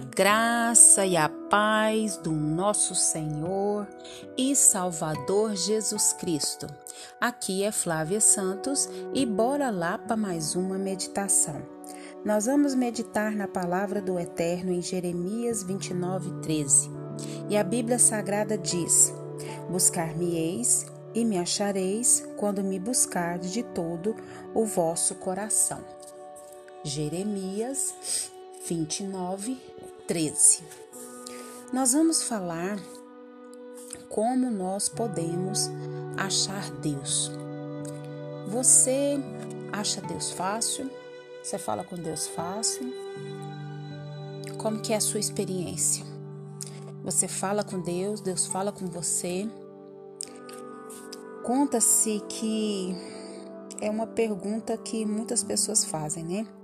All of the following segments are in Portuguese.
A graça e a paz do nosso Senhor e Salvador Jesus Cristo. Aqui é Flávia Santos e bora lá para mais uma meditação. Nós vamos meditar na palavra do Eterno em Jeremias 29, 13. E a Bíblia Sagrada diz: Buscar-me-eis e me achareis quando me buscardes de todo o vosso coração. Jeremias 29, 13. Nós vamos falar como nós podemos achar Deus. Você acha Deus fácil? Você fala com Deus fácil? Como que é a sua experiência? Você fala com Deus, Deus fala com você. Conta-se que é uma pergunta que muitas pessoas fazem, né?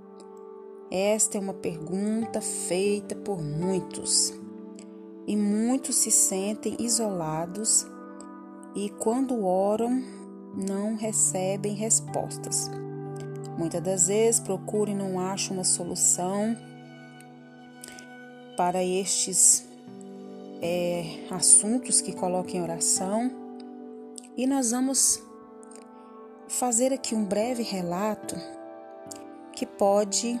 Esta é uma pergunta feita por muitos e muitos se sentem isolados e, quando oram, não recebem respostas. Muitas das vezes procuram e não acham uma solução para estes é, assuntos que colocam em oração e nós vamos fazer aqui um breve relato que pode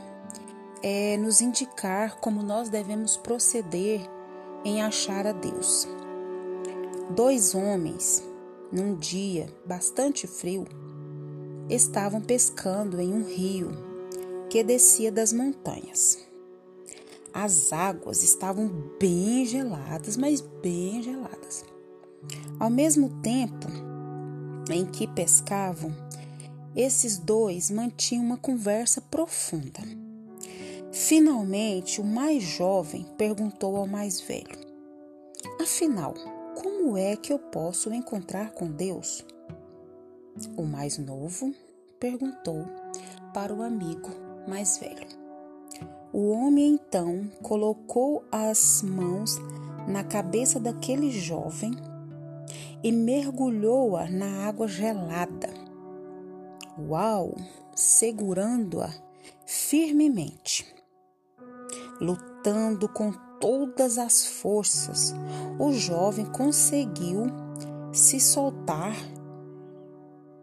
é nos indicar como nós devemos proceder em achar a Deus. Dois homens, num dia bastante frio, estavam pescando em um rio que descia das montanhas. As águas estavam bem geladas, mas bem geladas. Ao mesmo tempo em que pescavam, esses dois mantinham uma conversa profunda. Finalmente, o mais jovem perguntou ao mais velho: Afinal, como é que eu posso encontrar com Deus? O mais novo perguntou para o amigo mais velho. O homem então colocou as mãos na cabeça daquele jovem e mergulhou-a na água gelada. Uau! Segurando-a firmemente. Lutando com todas as forças, o jovem conseguiu se soltar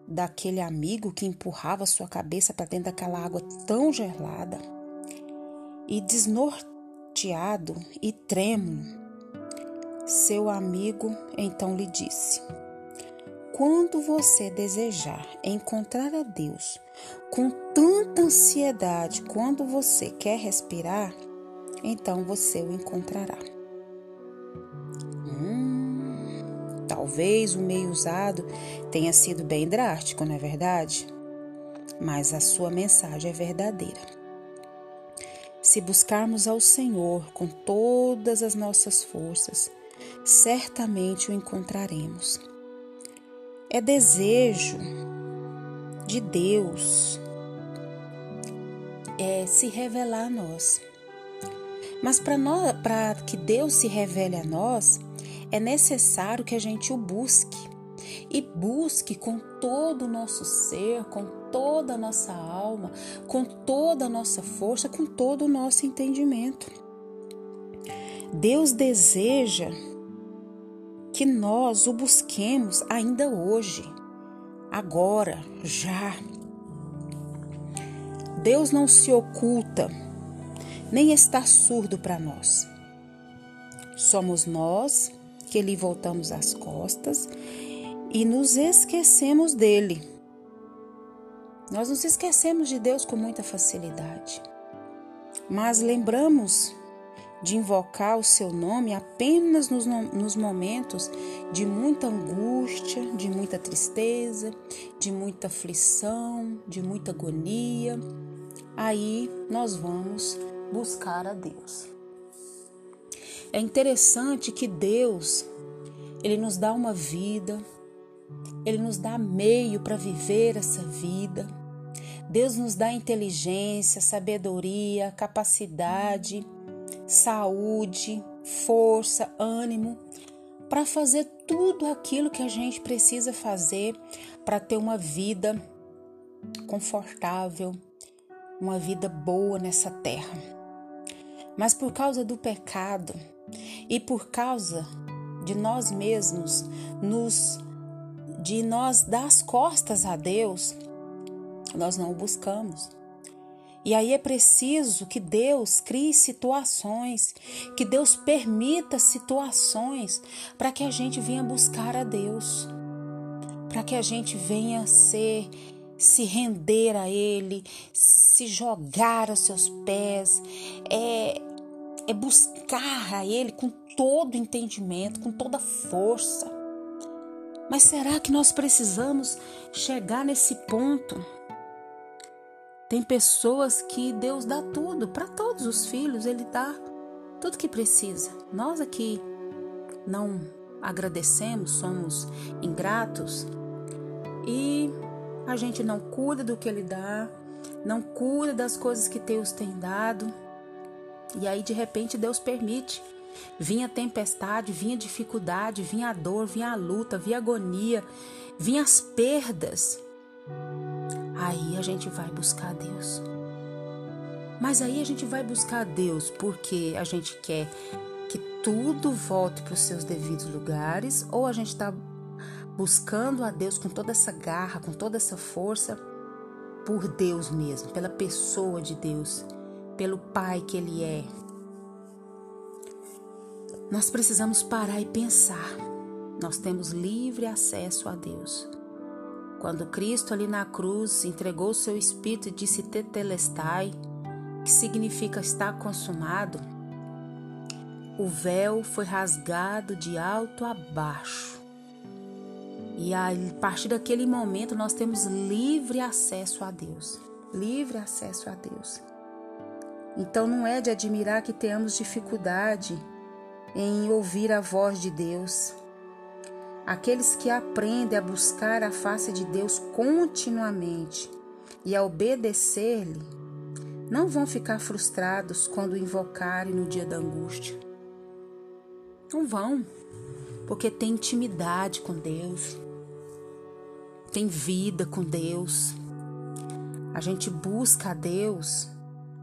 daquele amigo que empurrava sua cabeça para dentro daquela água tão gelada. E desnorteado e trêmulo, seu amigo então lhe disse: Quando você desejar encontrar a Deus com tanta ansiedade quando você quer respirar, então você o encontrará. Hum, talvez o meio usado tenha sido bem drástico, não é verdade? Mas a sua mensagem é verdadeira. Se buscarmos ao Senhor com todas as nossas forças, certamente o encontraremos. É desejo de Deus é se revelar a nós. Mas para que Deus se revele a nós, é necessário que a gente o busque. E busque com todo o nosso ser, com toda a nossa alma, com toda a nossa força, com todo o nosso entendimento. Deus deseja que nós o busquemos ainda hoje, agora, já. Deus não se oculta nem está surdo para nós. Somos nós que lhe voltamos as costas e nos esquecemos dele. Nós nos esquecemos de Deus com muita facilidade, mas lembramos de invocar o seu nome apenas nos, nos, momentos de muita angústia, de muita tristeza, de muita aflição, de muita agonia. Aí nós vamos buscar a Deus. É interessante que Deus, ele nos dá uma vida, ele nos dá meio para viver essa vida. Deus nos dá inteligência, sabedoria, capacidade, saúde, força, ânimo para fazer tudo aquilo que a gente precisa fazer para ter uma vida confortável, uma vida boa nessa terra. Mas por causa do pecado e por causa de nós mesmos, nos de nós dar as costas a Deus, nós não o buscamos. E aí é preciso que Deus crie situações, que Deus permita situações para que a gente venha buscar a Deus, para que a gente venha ser se render a Ele, se jogar aos seus pés, é, é buscar a Ele com todo entendimento, com toda força. Mas será que nós precisamos chegar nesse ponto? Tem pessoas que Deus dá tudo para todos os filhos, Ele dá tudo que precisa. Nós aqui não agradecemos, somos ingratos e a gente não cuida do que Ele dá, não cuida das coisas que Deus tem dado. E aí de repente Deus permite. Vinha tempestade, vinha dificuldade, vinha dor, vinha a luta, vinha agonia, vinha as perdas. Aí a gente vai buscar Deus. Mas aí a gente vai buscar Deus porque a gente quer que tudo volte para os seus devidos lugares ou a gente está buscando a Deus com toda essa garra, com toda essa força, por Deus mesmo, pela pessoa de Deus, pelo Pai que Ele é. Nós precisamos parar e pensar. Nós temos livre acesso a Deus. Quando Cristo ali na cruz entregou o seu espírito e disse tetelestai, que significa estar consumado, o véu foi rasgado de alto a baixo e a partir daquele momento nós temos livre acesso a Deus. Livre acesso a Deus. Então não é de admirar que tenhamos dificuldade em ouvir a voz de Deus. Aqueles que aprendem a buscar a face de Deus continuamente e a obedecer-lhe, não vão ficar frustrados quando invocarem no dia da angústia. Não vão, porque tem intimidade com Deus tem vida com Deus. A gente busca a Deus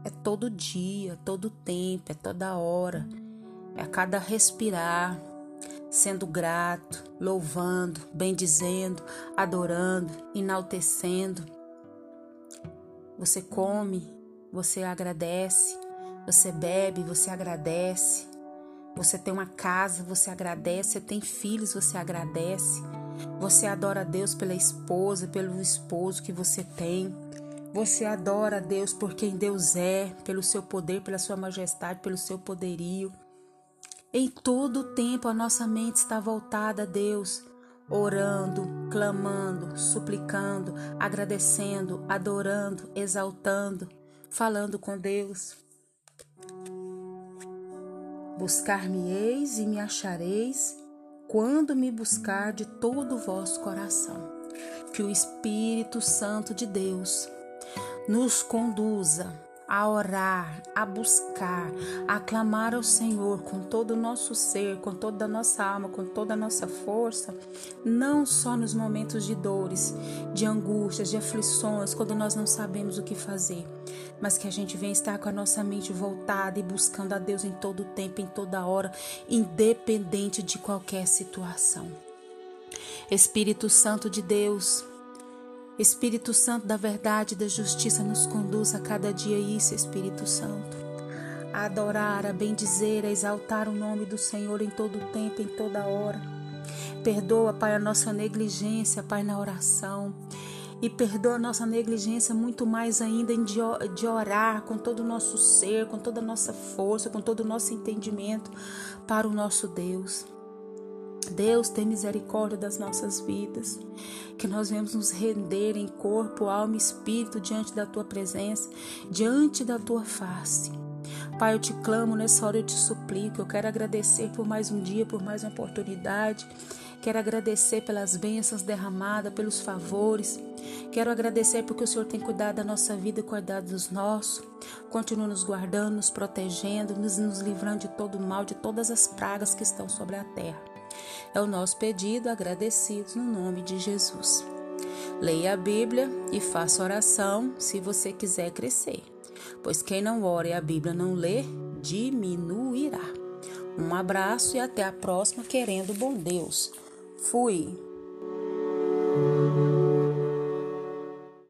é todo dia, todo tempo, é toda hora, é a cada respirar, sendo grato, louvando, bendizendo, adorando, enaltecendo. Você come, você agradece, você bebe, você agradece. Você tem uma casa, você agradece, você tem filhos, você agradece. Você adora a Deus pela esposa, pelo esposo que você tem. Você adora a Deus por quem Deus é, pelo seu poder, pela sua majestade, pelo seu poderio. Em todo o tempo a nossa mente está voltada a Deus, orando, clamando, suplicando, agradecendo, adorando, exaltando, falando com Deus. Buscar-me-eis e me achareis quando me buscar de todo o vosso coração. Que o Espírito Santo de Deus nos conduza a orar, a buscar, a clamar ao Senhor com todo o nosso ser, com toda a nossa alma, com toda a nossa força, não só nos momentos de dores, de angústias, de aflições, quando nós não sabemos o que fazer, mas que a gente venha estar com a nossa mente voltada e buscando a Deus em todo o tempo, em toda hora, independente de qualquer situação. Espírito Santo de Deus, Espírito Santo da verdade e da justiça nos conduz a cada dia isso, Espírito Santo. A adorar, a bendizer, a exaltar o nome do Senhor em todo o tempo, em toda hora. Perdoa, Pai, a nossa negligência, Pai, na oração. E perdoa a nossa negligência muito mais ainda de orar com todo o nosso ser, com toda a nossa força, com todo o nosso entendimento para o nosso Deus. Deus tem misericórdia das nossas vidas, que nós venhamos nos render em corpo, alma e espírito diante da tua presença, diante da tua face. Pai, eu te clamo nessa hora, eu te suplico. Eu quero agradecer por mais um dia, por mais uma oportunidade. Quero agradecer pelas bênçãos derramadas, pelos favores. Quero agradecer porque o Senhor tem cuidado da nossa vida e cuidado dos nossos. Continua nos guardando, nos protegendo, nos, nos livrando de todo o mal, de todas as pragas que estão sobre a terra. É o nosso pedido agradecidos no nome de Jesus. Leia a Bíblia e faça oração se você quiser crescer. Pois quem não ora e a Bíblia não lê, diminuirá. Um abraço e até a próxima, querendo bom Deus. Fui!